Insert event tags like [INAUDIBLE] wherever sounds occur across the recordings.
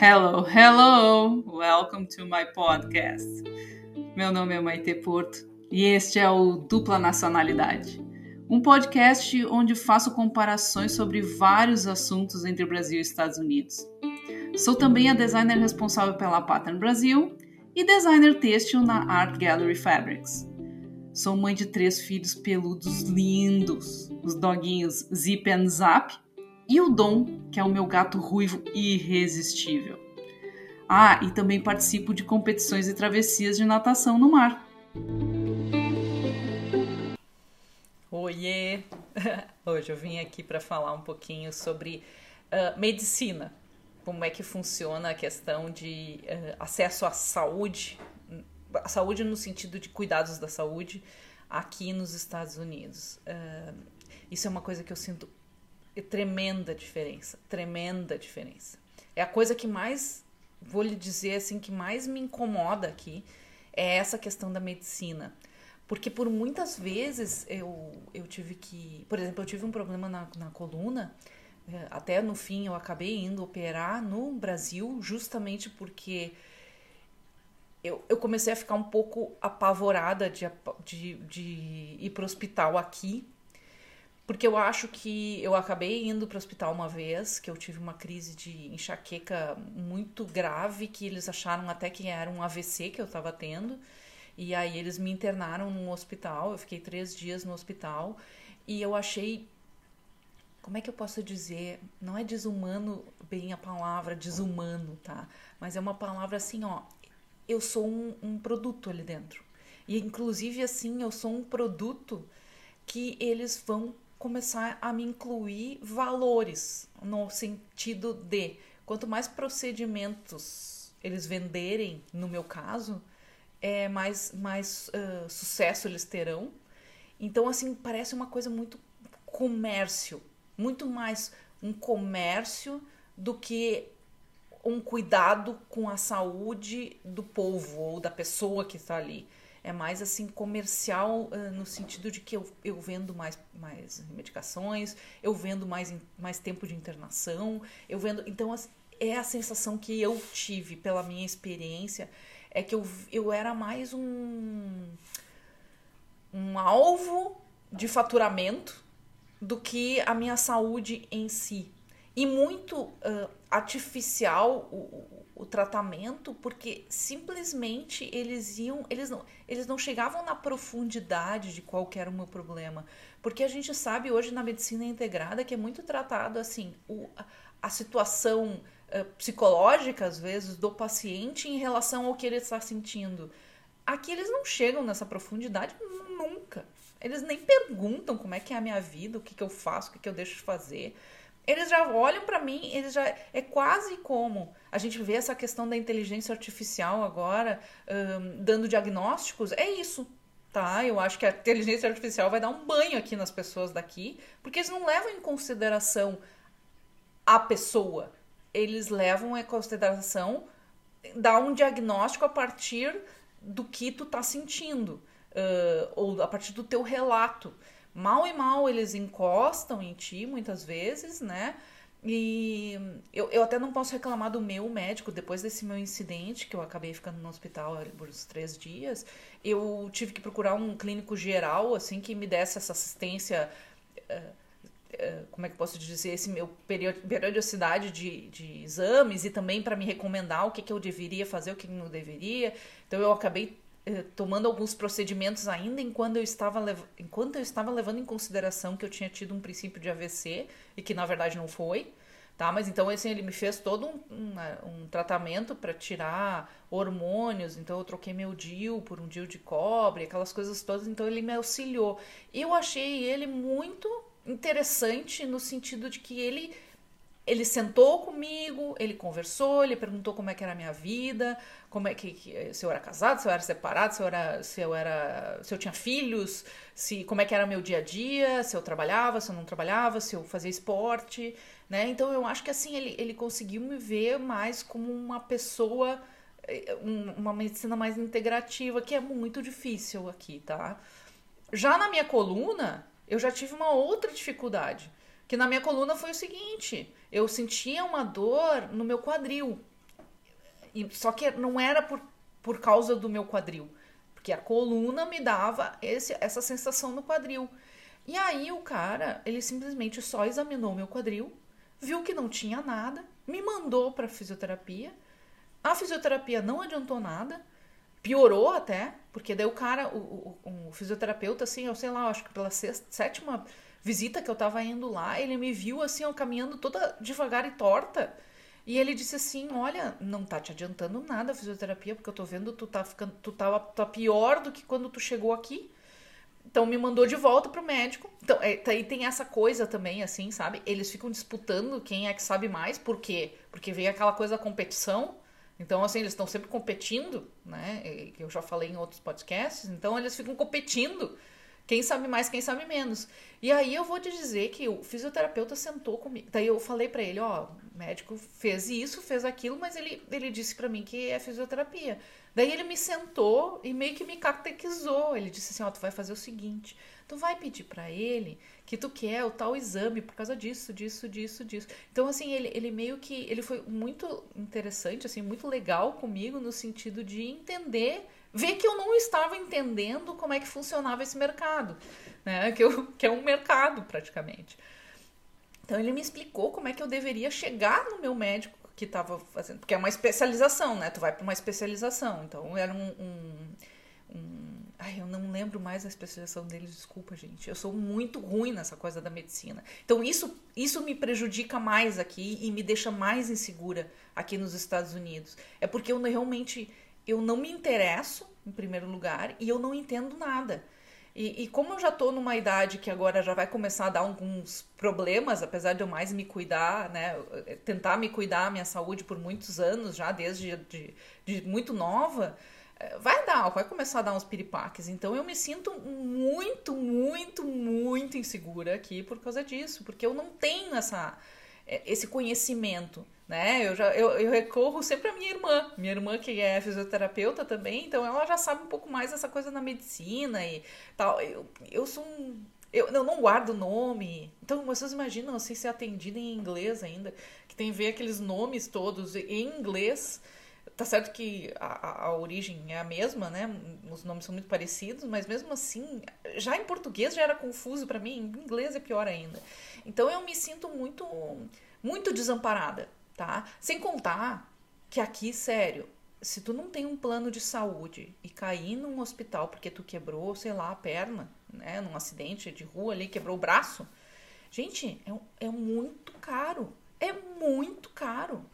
Hello, hello! Welcome to my podcast. Meu nome é Maite Porto e este é o Dupla Nacionalidade, um podcast onde faço comparações sobre vários assuntos entre Brasil e Estados Unidos. Sou também a designer responsável pela Pattern Brasil e designer têxtil na Art Gallery Fabrics. Sou mãe de três filhos peludos lindos, os doguinhos Zip and Zap e o Dom, que é o meu gato ruivo irresistível. Ah, e também participo de competições e travessias de natação no mar. Oiê! [LAUGHS] Hoje eu vim aqui para falar um pouquinho sobre uh, medicina, como é que funciona a questão de uh, acesso à saúde, a saúde no sentido de cuidados da saúde aqui nos Estados Unidos. Uh, isso é uma coisa que eu sinto tremenda diferença, tremenda diferença. É a coisa que mais, vou lhe dizer assim, que mais me incomoda aqui é essa questão da medicina. Porque por muitas vezes eu, eu tive que. Por exemplo, eu tive um problema na, na coluna. Eh, até no fim eu acabei indo operar no Brasil, justamente porque eu, eu comecei a ficar um pouco apavorada de, de, de ir para o hospital aqui, porque eu acho que eu acabei indo para o hospital uma vez, que eu tive uma crise de enxaqueca muito grave, que eles acharam até que era um AVC que eu estava tendo. E aí eles me internaram no hospital, eu fiquei três dias no hospital e eu achei. Como é que eu posso dizer? Não é desumano bem a palavra desumano, tá? Mas é uma palavra assim, ó. Eu sou um, um produto ali dentro. E inclusive assim, eu sou um produto que eles vão começar a me incluir valores no sentido de quanto mais procedimentos eles venderem, no meu caso, é mais mais uh, sucesso eles terão. Então assim parece uma coisa muito comércio, muito mais um comércio do que um cuidado com a saúde do povo ou da pessoa que está ali é mais assim comercial uh, no sentido de que eu, eu vendo mais, mais medicações, eu vendo mais, mais tempo de internação, eu vendo. Então é a sensação que eu tive pela minha experiência é que eu, eu era mais um, um alvo de faturamento do que a minha saúde em si. E muito uh, artificial o, o tratamento porque simplesmente eles iam eles não eles não chegavam na profundidade de qual era o meu problema. Porque a gente sabe hoje na medicina integrada que é muito tratado assim o, a situação uh, psicológica às vezes do paciente em relação ao que ele está sentindo. Aqui eles não chegam nessa profundidade nunca. Eles nem perguntam como é que é a minha vida o que, que eu faço o que, que eu deixo de fazer eles já olham para mim, eles já é quase como a gente vê essa questão da inteligência artificial agora um, dando diagnósticos, é isso, tá? Eu acho que a inteligência artificial vai dar um banho aqui nas pessoas daqui, porque eles não levam em consideração a pessoa, eles levam em consideração dar um diagnóstico a partir do que tu tá sentindo, uh, ou a partir do teu relato mal e mal eles encostam em ti muitas vezes, né? E eu, eu até não posso reclamar do meu médico depois desse meu incidente, que eu acabei ficando no hospital por uns três dias. Eu tive que procurar um clínico geral, assim, que me desse essa assistência. Uh, uh, como é que posso dizer? Esse meu periodicidade de, de exames e também para me recomendar o que, que eu deveria fazer, o que não deveria. Então eu acabei tomando alguns procedimentos ainda enquanto eu estava enquanto eu estava levando em consideração que eu tinha tido um princípio de AVC e que na verdade não foi tá? Mas então assim ele me fez todo um, um, um tratamento para tirar hormônios então eu troquei meu DIU por um DIU de cobre aquelas coisas todas então ele me auxiliou. Eu achei ele muito interessante no sentido de que ele ele sentou comigo, ele conversou, ele perguntou como é que era a minha vida, como é que, que, se eu era casado, se eu era separado, se eu era se eu era se eu tinha filhos, se como é que era meu dia a dia, se eu trabalhava, se eu não trabalhava, se eu fazia esporte, né? Então eu acho que assim ele, ele conseguiu me ver mais como uma pessoa eh, uma medicina mais integrativa, que é muito difícil aqui, tá? Já na minha coluna, eu já tive uma outra dificuldade que na minha coluna foi o seguinte: eu sentia uma dor no meu quadril. E, só que não era por, por causa do meu quadril, porque a coluna me dava esse, essa sensação no quadril. E aí o cara, ele simplesmente só examinou meu quadril, viu que não tinha nada, me mandou para fisioterapia. A fisioterapia não adiantou nada, piorou até, porque daí o cara, o, o, o fisioterapeuta, assim, eu sei lá, acho que pela sexta, sétima visita que eu tava indo lá, ele me viu assim, ó, caminhando toda devagar e torta. E ele disse assim: Olha, não tá te adiantando nada a fisioterapia, porque eu tô vendo tu tá ficando, tu tá, tá pior do que quando tu chegou aqui. Então me mandou de volta pro médico. Então, é, aí tem essa coisa também, assim, sabe? Eles ficam disputando quem é que sabe mais, por quê? Porque vem aquela coisa da competição. Então, assim, eles estão sempre competindo, né? Eu já falei em outros podcasts. Então, eles ficam competindo. Quem sabe mais, quem sabe menos. E aí eu vou te dizer que o fisioterapeuta sentou comigo. Daí eu falei para ele, ó, o médico fez isso, fez aquilo, mas ele, ele disse para mim que é fisioterapia. Daí ele me sentou e meio que me catequizou. Ele disse assim: Ó, tu vai fazer o seguinte: tu vai pedir para ele que tu quer o tal exame por causa disso, disso, disso, disso. Então, assim, ele, ele meio que. Ele foi muito interessante, assim, muito legal comigo no sentido de entender. Ver que eu não estava entendendo como é que funcionava esse mercado, né? Que, eu, que é um mercado praticamente. Então ele me explicou como é que eu deveria chegar no meu médico que estava fazendo. Porque é uma especialização, né? Tu vai para uma especialização. Então era um, um, um. Ai, eu não lembro mais a especialização deles, desculpa, gente. Eu sou muito ruim nessa coisa da medicina. Então isso, isso me prejudica mais aqui e me deixa mais insegura aqui nos Estados Unidos. É porque eu realmente eu não me interesso, em primeiro lugar, e eu não entendo nada. E, e, como eu já tô numa idade que agora já vai começar a dar alguns problemas, apesar de eu mais me cuidar, né? Tentar me cuidar a minha saúde por muitos anos, já desde de, de muito nova, eh, vai dar, vai começar a dar uns piripaques. Então eu me sinto muito, muito, muito insegura aqui por causa disso, porque eu não tenho essa, eh, esse conhecimento né? Eu, já, eu, eu recorro sempre à minha irmã, minha irmã que é fisioterapeuta também, então ela já sabe um pouco mais dessa coisa na medicina e tal. Eu, eu sou um. Eu, eu não guardo nome. Então, vocês imaginam assim ser atendida em inglês ainda, que tem a ver aqueles nomes todos em inglês. Tá certo que a, a origem é a mesma, né? Os nomes são muito parecidos, mas mesmo assim, já em português já era confuso para mim, em inglês é pior ainda. Então eu me sinto muito muito desamparada tá? Sem contar que aqui, sério, se tu não tem um plano de saúde e cair num hospital porque tu quebrou, sei lá, a perna, né, num acidente de rua ali, quebrou o braço, gente, é, é muito caro. É muito caro.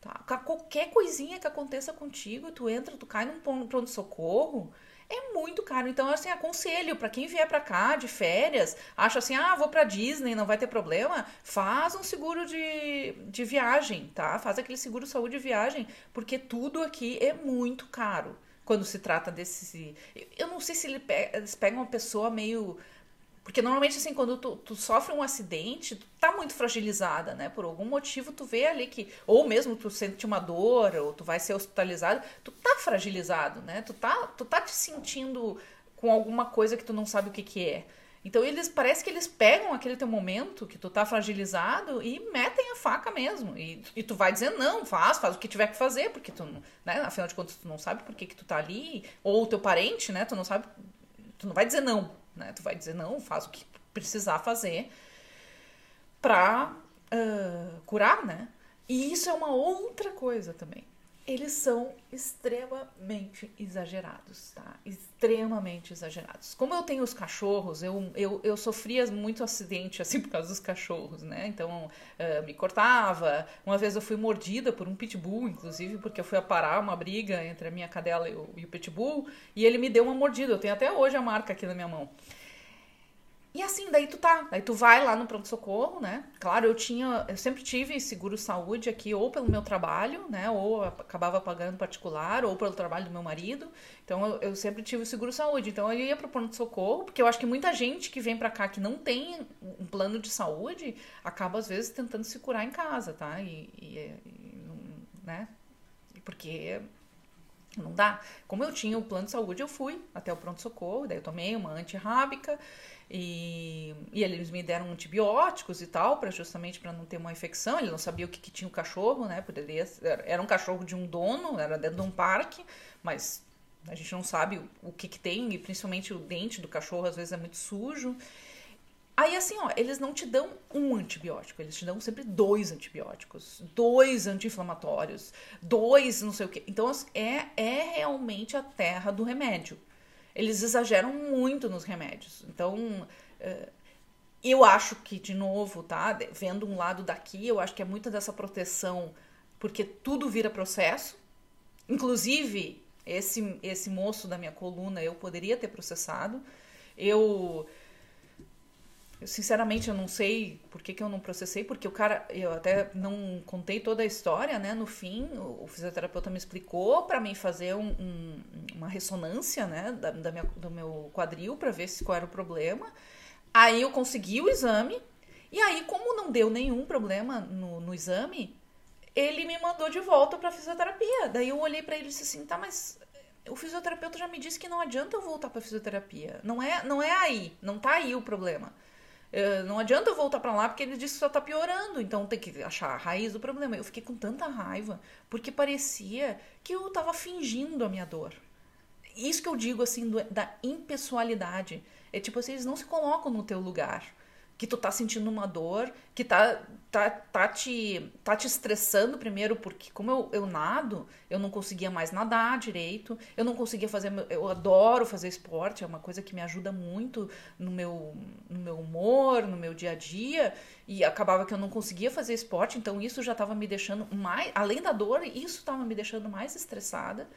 Tá? Qualquer coisinha que aconteça contigo, tu entra, tu cai num pronto-socorro, é muito caro. Então, assim, aconselho para quem vier para cá de férias, acha assim, ah, vou para Disney, não vai ter problema, faz um seguro de, de viagem, tá? Faz aquele seguro saúde de viagem, porque tudo aqui é muito caro quando se trata desse. Eu não sei se eles pegam uma pessoa meio porque normalmente, assim, quando tu, tu, sofre um acidente, tu tá muito fragilizada, né? Por algum motivo tu vê ali que, ou mesmo tu sente uma dor, ou tu vai ser hospitalizado, tu tá fragilizado, né? Tu tá, tu tá te sentindo com alguma coisa que tu não sabe o que que é. Então eles parece que eles pegam aquele teu momento que tu tá fragilizado e metem a faca mesmo. E, e tu vai dizer não, faz, faz o que tiver que fazer, porque tu, né, afinal de contas tu não sabe por que que tu tá ali, ou o teu parente, né, tu não sabe, tu não vai dizer não, né? Tu vai dizer, não, faz o que precisar fazer pra uh, curar, né? E isso é uma outra coisa também. Eles são extremamente exagerados, tá? Extremamente exagerados. Como eu tenho os cachorros, eu, eu, eu sofria muito acidente, assim, por causa dos cachorros, né? Então, uh, me cortava. Uma vez eu fui mordida por um pitbull, inclusive, porque eu fui a parar uma briga entre a minha cadela e o, e o pitbull, e ele me deu uma mordida. Eu tenho até hoje a marca aqui na minha mão. E assim, daí tu tá, daí tu vai lá no pronto-socorro, né? Claro, eu tinha, eu sempre tive seguro saúde aqui, ou pelo meu trabalho, né? Ou acabava pagando particular, ou pelo trabalho do meu marido. Então eu, eu sempre tive seguro saúde. Então eu ia pro pronto-socorro, porque eu acho que muita gente que vem para cá que não tem um plano de saúde acaba às vezes tentando se curar em casa, tá? E, e, e né? Porque não dá. Como eu tinha o plano de saúde, eu fui até o pronto-socorro, daí eu tomei uma antirrábica e e eles me deram antibióticos e tal, para justamente para não ter uma infecção. Ele não sabia o que, que tinha o cachorro, né? Poderia, era um cachorro de um dono, era dentro de um parque, mas a gente não sabe o, que, que tem, e principalmente o dente do cachorro às vezes é muito sujo. Aí, assim, ó, eles não te dão um antibiótico, eles te dão sempre dois antibióticos, dois anti-inflamatórios, dois não sei o quê. Então, é, é realmente a terra do remédio. Eles exageram muito nos remédios. Então, é, eu acho que, de novo, tá? Vendo um lado daqui, eu acho que é muita dessa proteção, porque tudo vira processo. Inclusive, esse, esse moço da minha coluna eu poderia ter processado. Eu, sinceramente, eu não sei por que, que eu não processei, porque o cara, eu até não contei toda a história, né? No fim, o, fisioterapeuta me explicou para mim fazer um, um, uma ressonância, né? Da, da minha, do meu quadril para ver se qual era o problema. Aí eu consegui o exame, e aí, como não deu nenhum problema no, no exame, ele me mandou de volta para fisioterapia. Daí eu olhei para ele e disse assim: tá, mas o fisioterapeuta já me disse que não adianta eu voltar para fisioterapia. Não é, não é aí, não tá aí o problema. Eh, não adianta eu voltar para lá porque ele disse que só tá piorando, então tem que achar a raiz do problema. Eu fiquei com tanta raiva porque parecia que eu tava fingindo a minha dor. Isso que eu digo assim do, da impessoalidade. É tipo assim, eles não se colocam no teu lugar que tu tá sentindo uma dor, que tá, tá, tá, te, tá te estressando primeiro, porque como eu, eu nado, eu não conseguia mais nadar direito, eu não conseguia fazer, eu adoro fazer esporte, é uma coisa que me ajuda muito no meu, no meu humor, no meu dia a dia, e acabava que eu não conseguia fazer esporte, então isso já tava me deixando mais, além da dor, isso tava me deixando mais estressada,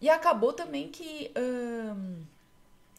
e acabou também que... Hum,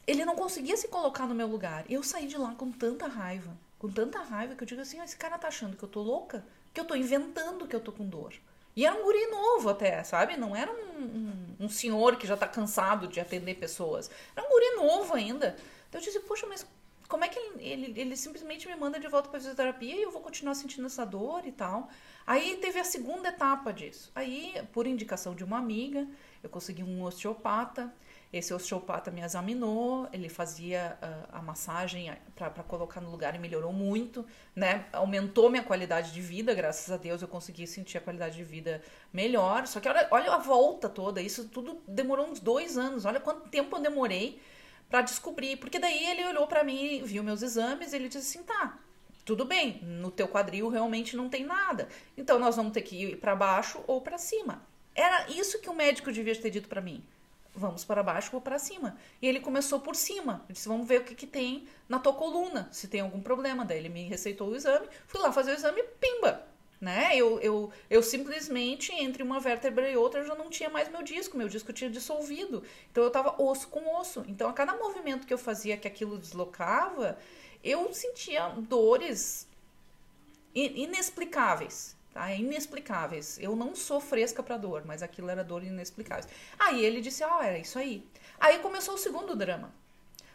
ele não conseguia se colocar no meu lugar. Eu saí de lá com tanta raiva, com tanta raiva que eu digo assim: esse cara tá achando que eu tô louca? Que eu tô inventando que eu tô com dor. E era um guri novo até, sabe? Não era um, um, um senhor que já tá cansado de atender pessoas. Era um guri novo ainda. Então eu disse: poxa, mas como é que ele, ele, ele simplesmente me manda de volta para fisioterapia e eu vou continuar sentindo essa dor e tal? Aí teve a segunda etapa disso. Aí, por indicação de uma amiga, eu consegui um osteopata esse osteopata me examinou, ele fazia uh, a massagem para colocar no lugar e melhorou muito, né? Aumentou minha qualidade de vida, graças a Deus eu consegui sentir a qualidade de vida melhor. Só que olha, olha a volta toda, isso tudo demorou uns dois anos. Olha quanto tempo eu demorei para descobrir, porque daí ele olhou para mim, viu meus exames, ele disse assim, tá, tudo bem, no teu quadril realmente não tem nada. Então nós vamos ter que ir para baixo ou para cima. Era isso que o médico devia ter dito para mim vamos para baixo ou para cima. E ele começou por cima. Ele disse, vamos ver o que, que tem na tua coluna, se tem algum problema. Daí ele me receitou o exame, fui lá fazer o exame, pimba! Né? Eu, eu, eu simplesmente, entre uma vértebra e outra, já não tinha mais meu disco, meu disco tinha dissolvido. Então eu tava osso com osso. Então a cada movimento que eu fazia que aquilo deslocava, eu sentia dores inexplicáveis tá? Inexplicáveis. Eu não sou fresca para dor, mas aquilo era dor inexplicável. Aí ele disse: "Ah, era isso aí". Aí começou o segundo drama.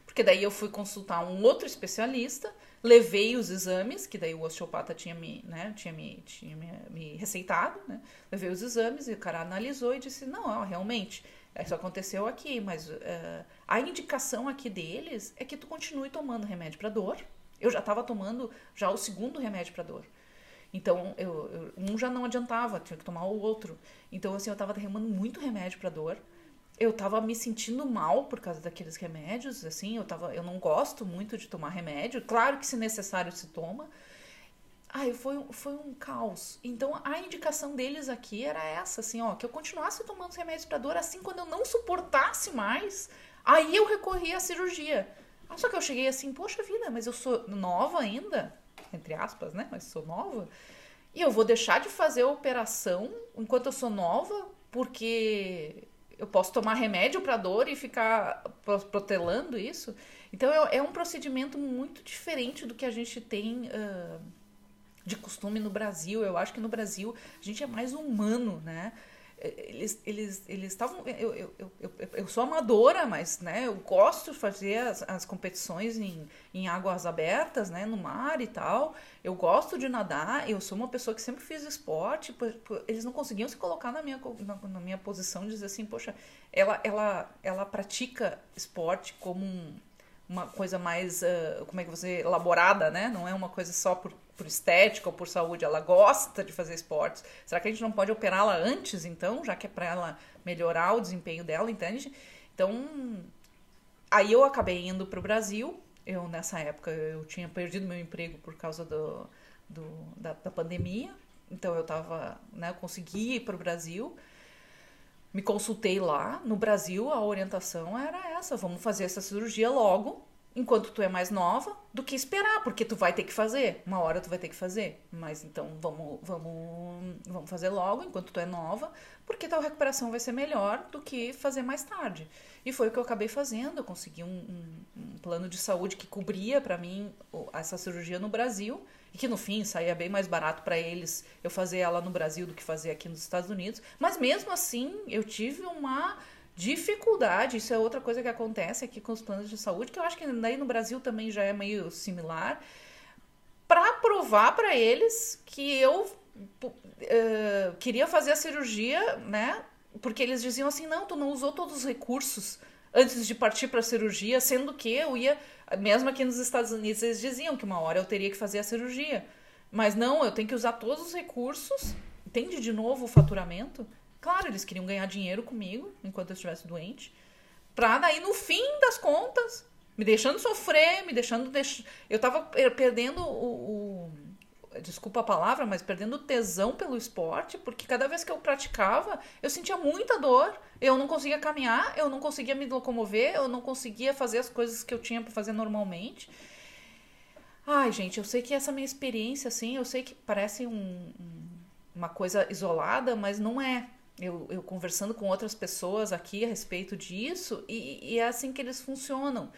Porque daí eu fui consultar um outro especialista, levei os exames, que daí o osteopata tinha me, né, tinha me, tinha me, me receitado, né? Levei os exames e o cara analisou e disse: "Não, ó, realmente, isso aconteceu aqui, mas uh, a indicação aqui deles é que tu continue tomando remédio para dor. Eu já estava tomando já o segundo remédio para dor. Então, eu, eu, um já não adiantava, tinha que tomar o outro. Então, assim, eu tava derramando muito remédio para dor. Eu tava me sentindo mal por causa daqueles remédios, assim, eu tava, eu não gosto muito de tomar remédio. Claro que se necessário se toma. Ai, foi, foi um caos. Então, a indicação deles aqui era essa, assim, ó, que eu continuasse tomando remédios para dor, assim, quando eu não suportasse mais, aí eu recorri à cirurgia. Só que eu cheguei assim, poxa vida, mas eu sou nova ainda, entre aspas, né? Mas sou nova. E eu vou deixar de fazer a operação enquanto eu sou nova, porque eu posso tomar remédio para dor e ficar protelando isso. Então é, é, um procedimento muito diferente do que a gente tem uh, de costume no Brasil. Eu acho que no Brasil a gente é mais humano, né? Eles eles eles estavam eu, eu, eu, eu, sou amadora mas né eu gosto de fazer as, as competições em, em águas abertas né no mar e tal. Eu gosto de nadar eu sou uma pessoa que sempre fiz esporte eles não conseguiam se colocar na minha na, na minha posição de dizer assim poxa ela ela ela pratica esporte como um uma coisa mais, uh, como é que você, elaborada, né? Não é uma coisa só por, por estética ou por saúde, ela gosta de fazer esportes. Será que a gente não pode operá-la antes, então, já que é para ela melhorar o desempenho dela, entende? Então, aí eu acabei indo para o Brasil. Eu, nessa época, eu tinha perdido meu emprego por causa do, do da, da pandemia. Então, eu tava, né, eu consegui ir para o Brasil me consultei lá. No Brasil, a orientação era essa: vamos fazer essa cirurgia logo, enquanto tu é mais nova, do que esperar, porque tu vai ter que fazer. Uma hora tu vai ter que fazer. Mas então vamos, vamos, vamos fazer logo, enquanto tu é nova, porque tua recuperação vai ser melhor do que fazer mais tarde. E foi o que eu acabei fazendo. Eu consegui um, um, um plano de saúde que cobria para mim essa cirurgia no Brasil e que no fim saía bem mais barato para eles eu fazer ela no Brasil do que fazer aqui nos Estados Unidos. Mas mesmo assim, eu tive uma dificuldade, isso é outra coisa que acontece aqui com os planos de saúde, que eu acho que daí no Brasil também já é meio similar, para provar para eles que eu uh, queria fazer a cirurgia, né? Porque eles diziam assim: não, tu não usou todos os recursos antes de partir para a cirurgia, sendo que eu ia mesmo aqui nos Estados Unidos, eles diziam que uma hora eu teria que fazer a cirurgia. Mas não, eu tenho que usar todos os recursos. Entende de novo o faturamento? Claro, eles queriam ganhar dinheiro comigo enquanto eu estivesse doente. Pra daí, no fim das contas, me deixando sofrer, me deixando. Deix... Eu tava perdendo o, o desculpa a palavra, mas perdendo tesão pelo esporte, porque cada vez que eu praticava, eu sentia muita dor, eu não conseguia caminhar, eu não conseguia me locomover, eu não conseguia fazer as coisas que eu tinha para fazer normalmente. Ai, gente, eu sei que essa minha experiência, assim, eu sei que parece um, uma coisa isolada, mas não é. Eu, eu, conversando com outras pessoas aqui a respeito disso, e, e é assim que eles funcionam.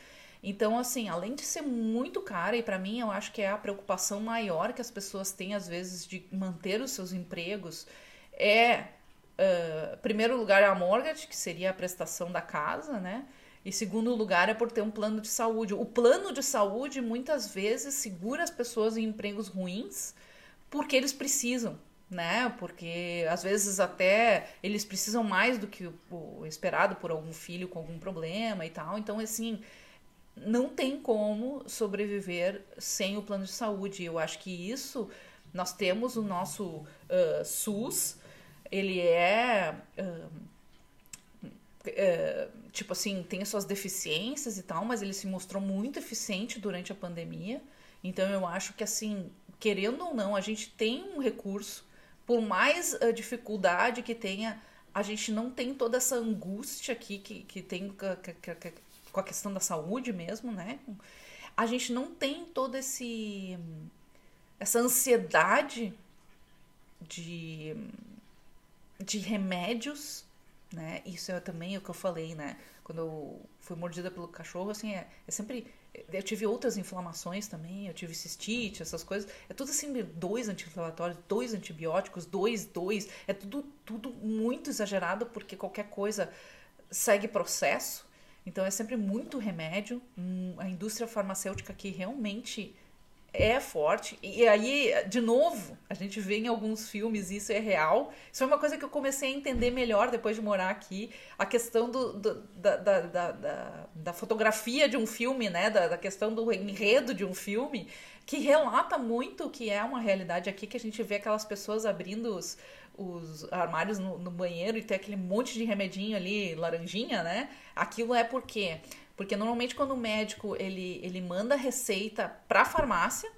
Então, assim, além de ser muito cara, e para mim eu acho que é a preocupação maior que as pessoas têm, às vezes, de manter os seus empregos, é, uh, primeiro lugar, a mortgage, que seria a prestação da casa, né? E segundo lugar é por ter um plano de saúde. O plano de saúde muitas vezes segura as pessoas em empregos ruins porque eles precisam, né? Porque às vezes até eles precisam mais do que o esperado por algum filho com algum problema e tal. Então, assim, não tem como sobreviver sem o plano de saúde. Eu acho que isso nós temos o nosso uh, SUS, ele é uh, uh, tipo assim, tem suas deficiências e tal, mas ele se mostrou muito eficiente durante a pandemia. Então eu acho que assim, querendo ou não, a gente tem um recurso, por mais dificuldade que tenha, a gente não tem toda essa angústia aqui que, que tem com a questão da saúde mesmo, né? A gente não tem todo esse essa ansiedade de de remédios, né? Isso é também o que eu falei, né? Quando eu fui mordida pelo cachorro, assim, é, é sempre eu tive outras inflamações também, eu tive cistite, essas coisas. É tudo assim, dois anti-inflamatórios, dois antibióticos, dois, dois. É tudo, tudo muito exagerado, porque qualquer coisa segue processo. Então é sempre muito remédio. Hum, a indústria farmacêutica aqui realmente é forte. E aí, de novo, a gente vê em alguns filmes isso é real. Isso foi uma coisa que eu comecei a entender melhor depois de morar aqui. A questão do, do da, da, da, da, fotografia de um filme, né? Da, da questão do enredo de um filme, que relata muito o que é uma realidade aqui, que a gente vê aquelas pessoas abrindo os, os armários no, no, banheiro e tem aquele monte de remedinho ali, laranjinha, né? Aquilo é por quê? Porque normalmente quando o médico ele, ele manda receita para a farmácia,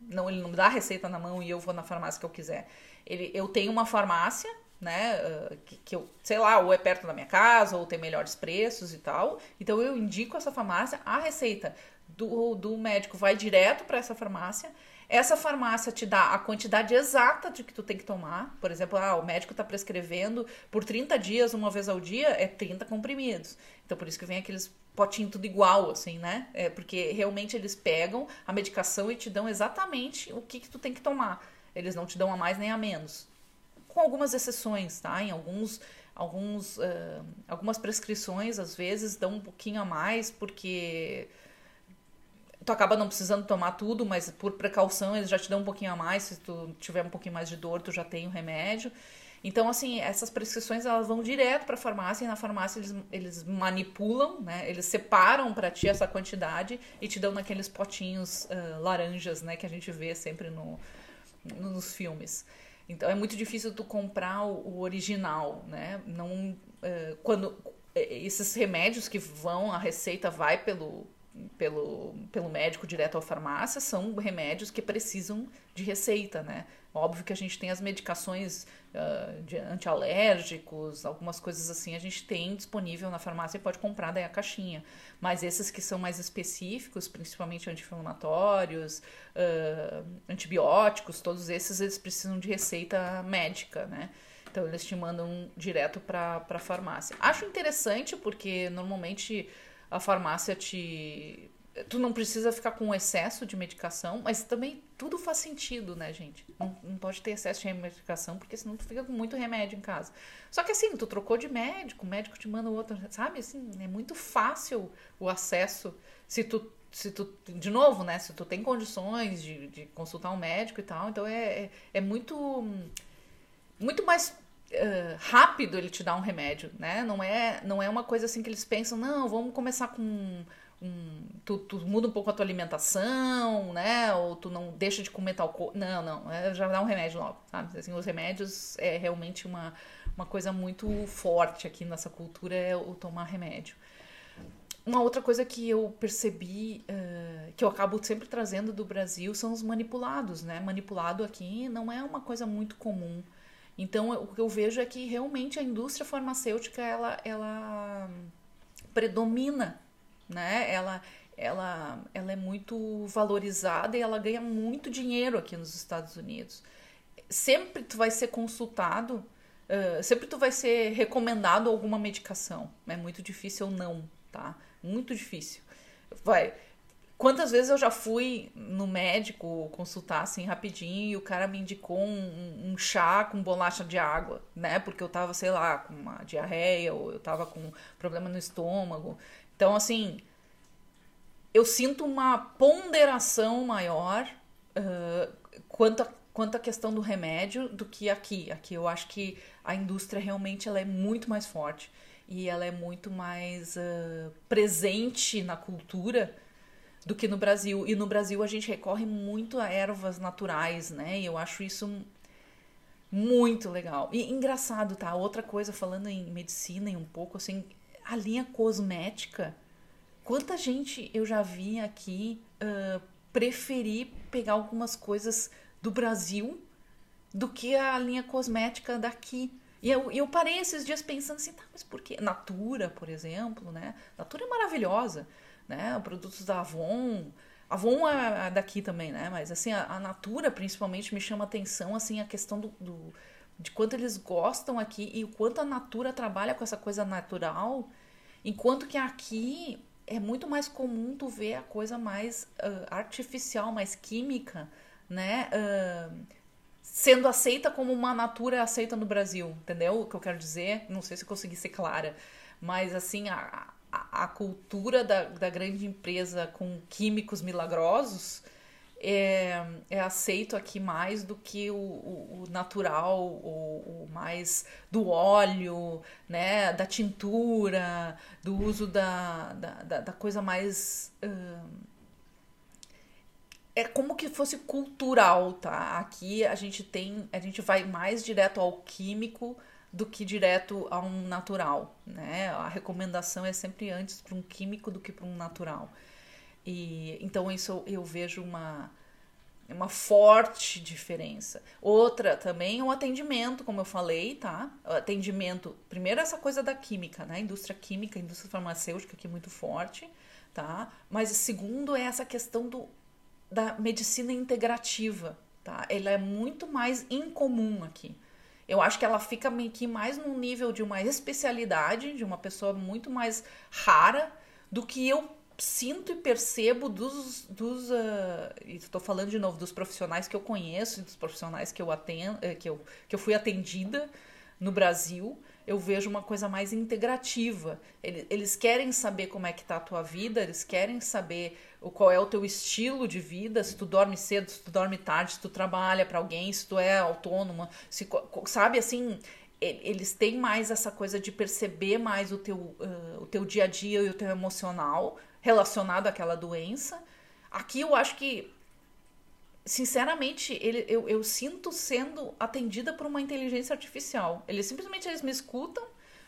não, ele não me dá a receita na mão e eu vou na farmácia que eu quiser. Ele, eu tenho uma farmácia, né, que, que, eu, sei lá, ou é perto da minha casa, ou tem melhores preços e tal. Então eu indico essa farmácia, a receita do, do médico vai direto para essa farmácia essa farmácia te dá a quantidade exata de que tu tem que tomar. Por exemplo, ah, o médico está prescrevendo por 30 dias, uma vez ao dia, é 30 comprimidos. Então, por isso que vem aqueles potinhos tudo igual, assim, né? É porque realmente eles pegam a medicação e te dão exatamente o que, que tu tem que tomar. Eles não te dão a mais nem a menos. Com algumas exceções, tá? Em alguns alguns, uh, algumas prescrições às vezes dão um pouquinho a mais porque tu acaba não precisando tomar tudo, mas por precaução eles já te dão um pouquinho a mais. Se tu tiver um pouquinho mais de dor, tu já tem o remédio. Então, assim, essas prescrições elas vão direto para a farmácia e na farmácia eles, eles manipulam, né? Eles separam para ti essa quantidade e te dão naqueles potinhos uh, laranjas, né? Que a gente vê sempre no, no, nos filmes. Então, é muito difícil tu comprar o, o original, né? Não, uh, quando esses remédios que vão, a receita vai pelo, pelo, pelo médico direto à farmácia, são remédios que precisam de receita, né? Óbvio que a gente tem as medicações uh, de antialérgicos, algumas coisas assim a gente tem disponível na farmácia e pode comprar daí a caixinha. Mas esses que são mais específicos, principalmente anti-inflamatórios, uh, antibióticos, todos esses eles precisam de receita médica, né? Então eles te mandam direto para a farmácia. Acho interessante porque normalmente a farmácia te tu não precisa ficar com excesso de medicação, mas também tudo faz sentido, né, gente? Não, não, pode ter excesso de medicação, porque senão tu fica com muito remédio em casa. Só que assim, tu trocou de médico, o médico te manda outro, sabe? Assim, é muito fácil o acesso. Se tu, se tu de novo, né, se tu tem condições de, de consultar um médico e tal, então é, é, é muito, muito mais Uh, rápido ele te dá um remédio, né? Não é, não é uma coisa assim que eles pensam, não, vamos começar com um, tu, tu, muda um pouco a tua alimentação, né? Ou tu não deixa de comer tal coisa. Não, não, é, já dá um remédio logo, sabe? Assim, os remédios é realmente uma, uma coisa muito forte aqui nessa cultura, é o tomar remédio. Uma outra coisa que eu percebi, uh, que eu acabo sempre trazendo do Brasil, são os manipulados, né? Manipulado aqui não é uma coisa muito comum. Então, o que eu vejo é que realmente a indústria farmacêutica, ela, ela predomina né? Ela, ela, ela é muito valorizada e ela ganha muito dinheiro aqui nos Estados Unidos. Sempre tu vai ser consultado, uh, sempre tu vai ser recomendado alguma medicação. É muito difícil ou não, tá? Muito difícil. Vai. Quantas vezes eu já fui no médico consultar assim rapidinho e o cara me indicou um, um, chá com bolacha de água, né? Porque eu tava, sei lá, com uma diarreia ou eu tava com problema no estômago. Então, assim, eu sinto uma ponderação maior uh, quanto, a, quanto à questão do remédio do que aqui. Aqui eu acho que a indústria realmente ela é muito mais forte e ela é muito mais uh, presente na cultura do que no Brasil. E no Brasil a gente recorre muito a ervas naturais, né? E eu acho isso muito legal. E engraçado, tá? Outra coisa, falando em medicina e um pouco assim, a linha cosmética. Quanta gente eu já vi aqui uh, preferir pegar algumas coisas do Brasil do que a linha cosmética daqui. E eu, eu parei esses dias pensando assim, tá, mas por quê? Natura, por exemplo, né? Natura é maravilhosa, né? Produtos da Avon. Avon é daqui também, né? Mas assim, a, a Natura principalmente me chama atenção, assim, a questão do, do de quanto eles gostam aqui e o quanto a Natura trabalha com essa coisa natural, enquanto que aqui é muito mais comum tu ver a coisa mais uh, artificial, mais química, né? Uh, sendo aceita como uma Natura aceita no Brasil, entendeu o que eu quero dizer? Não sei se eu consegui ser clara, mas assim, a, a, cultura da, da grande empresa com químicos milagrosos é, é aceito aqui mais do que o, o, o natural, o, o, mais do óleo, né, da tintura, do uso da, da, da coisa mais. É como que fosse cultural, tá? Aqui a gente tem, a gente vai mais direto ao químico do que direto a um natural, né? A recomendação é sempre antes para um químico do que para um natural. E então isso eu vejo uma uma forte diferença. Outra também é o atendimento, como eu falei, tá? O atendimento, primeiro essa coisa da química, né? Indústria química, indústria farmacêutica aqui é muito forte, tá? Mas segundo é essa questão do, da medicina integrativa, tá? Ela é muito mais incomum aqui. Eu acho que ela fica meio que mais no nível de uma especialidade, de uma pessoa muito mais rara, do que eu sinto e percebo dos. dos uh, estou falando de novo dos profissionais que eu conheço, dos profissionais que eu atendo, eh, que eu, que eu fui atendida no Brasil. Eu vejo uma coisa mais integrativa. Eles querem saber como é que tá a tua vida, eles querem saber qual é o teu estilo de vida, se tu dorme cedo, se tu dorme tarde, se tu trabalha para alguém, se tu é autônoma, se, sabe assim, eles têm mais essa coisa de perceber mais o teu, uh, o teu dia a dia e o teu emocional relacionado àquela doença. Aqui eu acho que sinceramente, ele, eu, eu sinto sendo atendida por uma inteligência artificial. Eles simplesmente eles me escutam,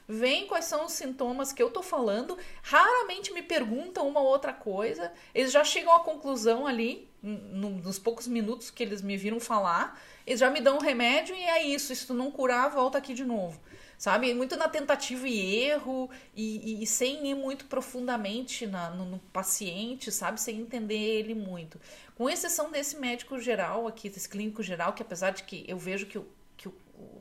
veem quais são os sintomas que eu tô falando, raramente me perguntam uma ou outra coisa, eles já chegam à conclusão ali, no, nos poucos minutos que eles me viram falar, eles já me dão um remédio e é isso, se tu não curar, volta aqui de novo sabe? Muito na tentativa e erro e, e, e sem ir muito profundamente na, no, no, paciente, sabe? Sem entender ele muito. Com exceção desse médico geral aqui, desse clínico geral, que apesar de que eu vejo que o, que o,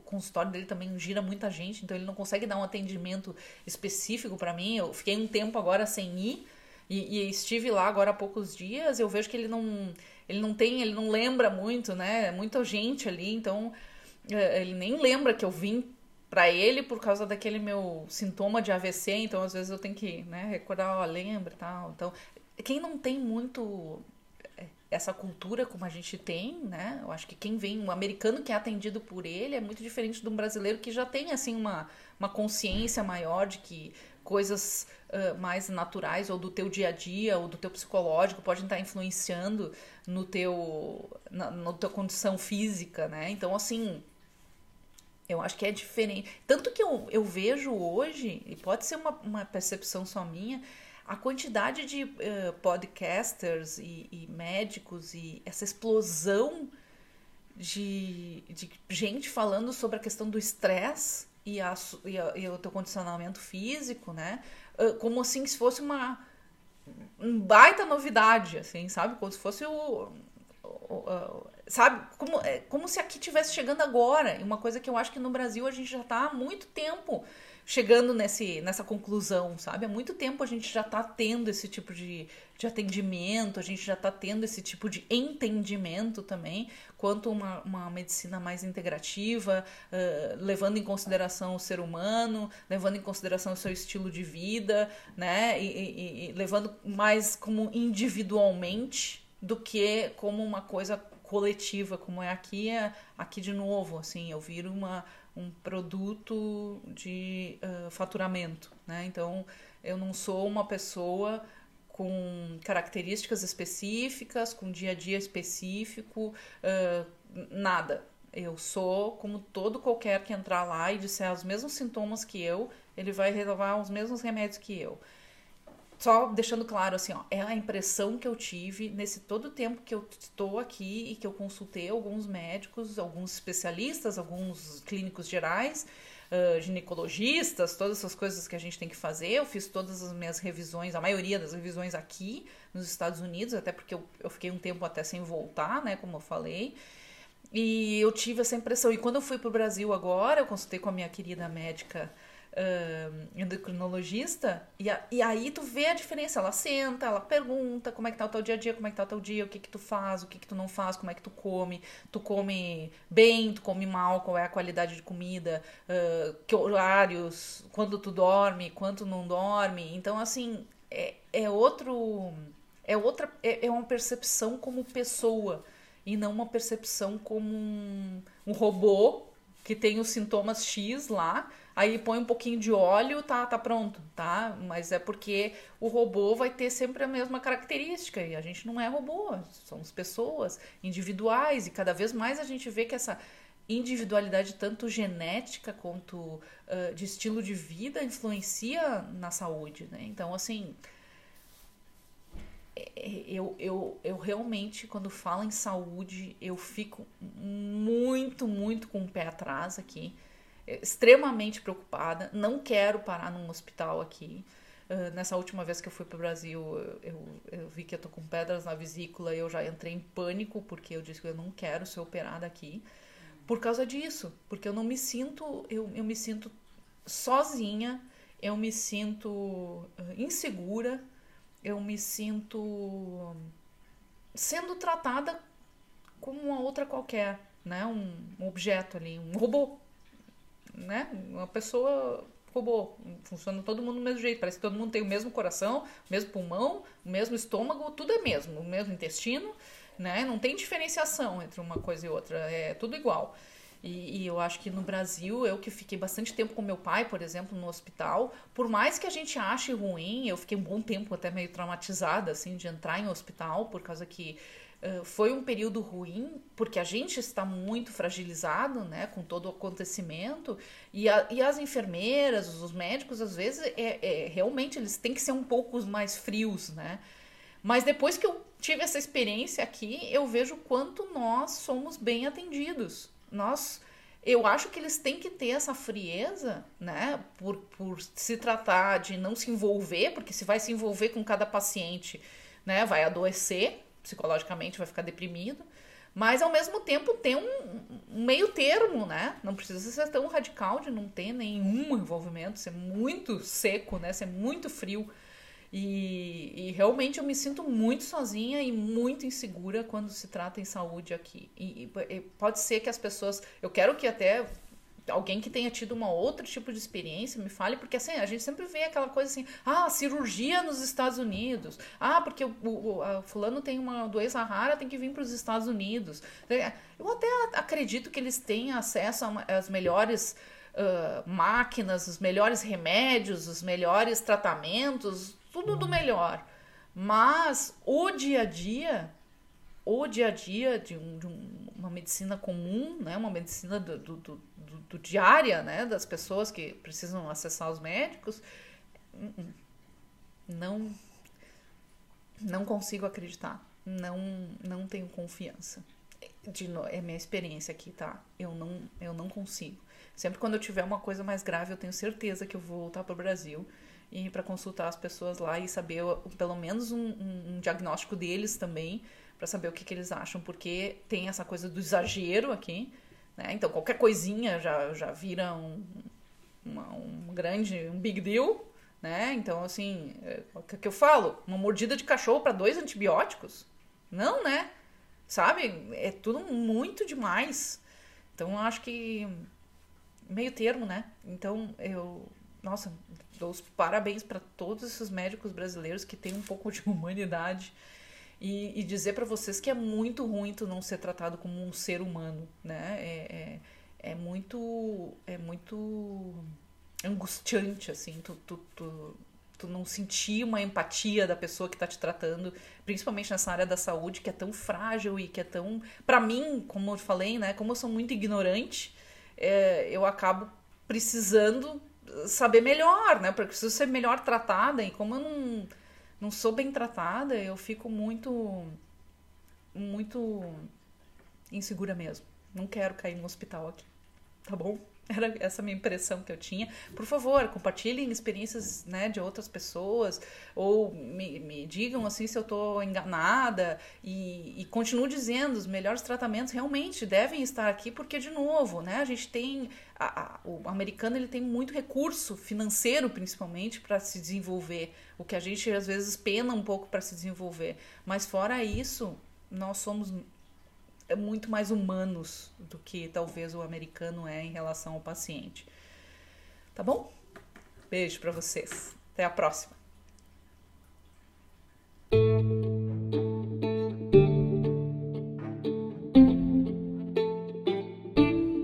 consultório dele também gira muita gente, então ele não consegue dar um atendimento específico para mim. Eu fiquei um tempo agora sem ir e, e estive lá agora há poucos dias. Eu vejo que ele não, ele não tem, ele não lembra muito, né? Muita gente ali, então é, ele nem lembra que eu vim para ele por causa daquele meu sintoma de AVC, então às vezes eu tenho que, né, recordar, ó, lembra e tal. Então, quem não tem muito é, essa cultura como a gente tem, né? Eu acho que quem vem, um americano que é atendido por ele é muito diferente de um brasileiro que já tem assim uma, uma consciência maior de que coisas uh, mais naturais ou do teu dia a dia ou do teu psicológico podem estar influenciando no teu na, na tua condição física, né? Então assim, eu acho que é diferente. Tanto que eu, eu vejo hoje, e pode ser uma, uma percepção só minha, a quantidade de uh, podcasters e, e, médicos e essa explosão de, de gente falando sobre a questão do estresse e, a, e, a, e o teu condicionamento físico, né? Uh, como assim se fosse uma um baita novidade, assim, sabe? Como se fosse o, o, o sabe? Como, é, como se aqui tivesse chegando agora. E uma coisa que eu acho que no Brasil a gente já está há muito tempo chegando nesse, nessa conclusão, sabe? Há muito tempo a gente já está tendo esse tipo de, de atendimento, a gente já está tendo esse tipo de entendimento também, quanto uma, uma medicina mais integrativa, uh, levando em consideração o ser humano, levando em consideração o seu estilo de vida, né? E, e, e levando mais como individualmente do que como uma coisa coletiva como é aqui, é aqui de novo, assim, eu viro uma, um produto de uh, faturamento, né? Então, eu não sou uma pessoa com características específicas, com dia a dia específico, uh, nada. Eu sou como todo qualquer que entrar lá e disser os mesmos sintomas que eu, ele vai renovar os mesmos remédios que eu só deixando claro assim, ó, é a impressão que eu tive nesse todo o tempo que eu estou aqui e que eu consultei alguns médicos, alguns especialistas, alguns clínicos gerais, uh, ginecologistas, todas essas coisas que a gente tem que fazer. Eu fiz todas as minhas revisões, a maioria das revisões aqui nos Estados Unidos, até porque eu, eu fiquei um tempo até sem voltar, né, como eu falei. E eu tive essa impressão. E quando eu fui para o Brasil agora, eu consultei com a minha querida médica uh, endocrinologista, e, a, e aí tu vê a diferença. Ela senta, ela pergunta como é que tá o teu dia a dia, como é que tá o teu dia, o que que tu faz, o que que tu não faz, como é que tu come, tu come bem, tu come mal, qual é a qualidade de comida, uh, que horários, quando tu dorme, quanto não dorme. Então, assim, é, é outro. É outra. É, é uma percepção como pessoa e não uma percepção como um, um robô que tem os sintomas X lá, aí põe um pouquinho de óleo, tá, tá pronto, tá? Mas é porque o robô vai ter sempre a mesma característica e a gente não é robô, somos pessoas individuais e cada vez mais a gente vê que essa individualidade tanto genética quanto uh, de estilo de vida influencia na saúde, né? Então, assim, eu, eu, eu realmente, quando falo em saúde, eu fico muito, muito com o pé atrás aqui extremamente preocupada, não quero parar num hospital aqui. Uh, nessa última vez que eu fui para o Brasil, eu, eu, vi que eu tô com pedras na vesícula e eu já entrei em pânico porque eu disse que eu não quero ser operada aqui por causa disso, porque eu não me sinto, eu, eu me sinto sozinha, eu me sinto uh, insegura, eu me sinto sendo tratada como uma outra qualquer, né? Um, objeto ali, um robô, né? Uma pessoa robô. Funciona todo mundo do mesmo jeito. Parece que todo mundo tem o mesmo coração, o mesmo pulmão, o mesmo estômago, tudo é mesmo, o mesmo intestino, né? Não tem diferenciação entre uma coisa e outra, é tudo igual. E, e, eu acho que no Brasil, eu que fiquei bastante tempo com meu pai, por exemplo, no hospital, por mais que a gente ache ruim, eu fiquei um bom tempo até meio traumatizada, assim, de entrar em hospital, por causa que uh, foi um período ruim, porque a gente está muito fragilizado, né, com todo o acontecimento, e, a, e as enfermeiras, os médicos, às vezes, é, é, realmente, eles têm que ser um pouco mais frios, né, mas depois que eu tive essa experiência aqui, eu vejo quanto nós somos bem atendidos, nós eu acho que eles têm que ter essa frieza, né? Por, por se tratar de não se envolver, porque se vai se envolver com cada paciente, né? Vai adoecer psicologicamente, vai ficar deprimido. Mas ao mesmo tempo tem um, um meio termo, né? Não precisa ser tão radical de não ter nenhum envolvimento, ser muito seco, né? Ser muito frio. E, e, realmente eu me sinto muito sozinha e muito insegura quando se trata em saúde aqui. E, e, pode ser que as pessoas. Eu quero que até alguém que tenha tido uma outra tipo de experiência me fale, porque assim, a gente sempre vê aquela coisa assim, ah, cirurgia nos Estados Unidos, ah, porque o, o a, fulano tem uma doença rara, tem que vir para os Estados Unidos. Eu até acredito que eles têm acesso às melhores uh, máquinas, os melhores remédios, os melhores tratamentos, tudo do melhor. Mas o dia a dia, o dia a dia de, um, de uma medicina comum, né, uma medicina do, do, do, do, diária, né, das pessoas que precisam acessar os médicos, não não consigo acreditar, não não tenho confiança. De, é minha experiência aqui, tá? Eu não eu não consigo. Sempre quando eu tiver uma coisa mais grave, eu tenho certeza que eu vou voltar para o Brasil e para consultar as pessoas lá e saber pelo menos um, um, um diagnóstico deles também, para saber o que, que eles acham, porque tem essa coisa do exagero aqui, né? Então qualquer coisinha já, já vira um, uma, um grande, um big deal, né? Então assim, é, o que eu falo? Uma mordida de cachorro para dois antibióticos? Não, né? Sabe? É tudo muito demais. Então eu acho que meio termo, né? Então eu, nossa, dou os parabéns para todos esses médicos brasileiros que têm um pouco de [LAUGHS] humanidade e, e dizer para vocês que é muito ruim tu não ser tratado como um ser humano, né? É, é, é muito é muito angustiante assim, tu, tu, tu, tu não sentir uma empatia da pessoa que está te tratando, principalmente nessa área da saúde que é tão frágil e que é tão, para mim, como eu falei, né? Como eu sou muito ignorante, é, eu acabo precisando saber melhor, né? Porque preciso ser melhor tratada e como eu não, não sou bem tratada, eu fico muito muito insegura mesmo. Não quero cair no hospital aqui. Tá bom? Era essa minha impressão que eu tinha. Por favor, compartilhem experiências né, de outras pessoas ou me, me digam assim se eu estou enganada e, e continuo dizendo os melhores tratamentos realmente devem estar aqui porque de novo, né? A gente tem a, a, o americano ele tem muito recurso financeiro principalmente para se desenvolver, o que a gente às vezes pena um pouco para se desenvolver. Mas fora isso, nós somos é muito mais humanos do que talvez o americano é em relação ao paciente. Tá bom? Beijo para vocês. Até a próxima.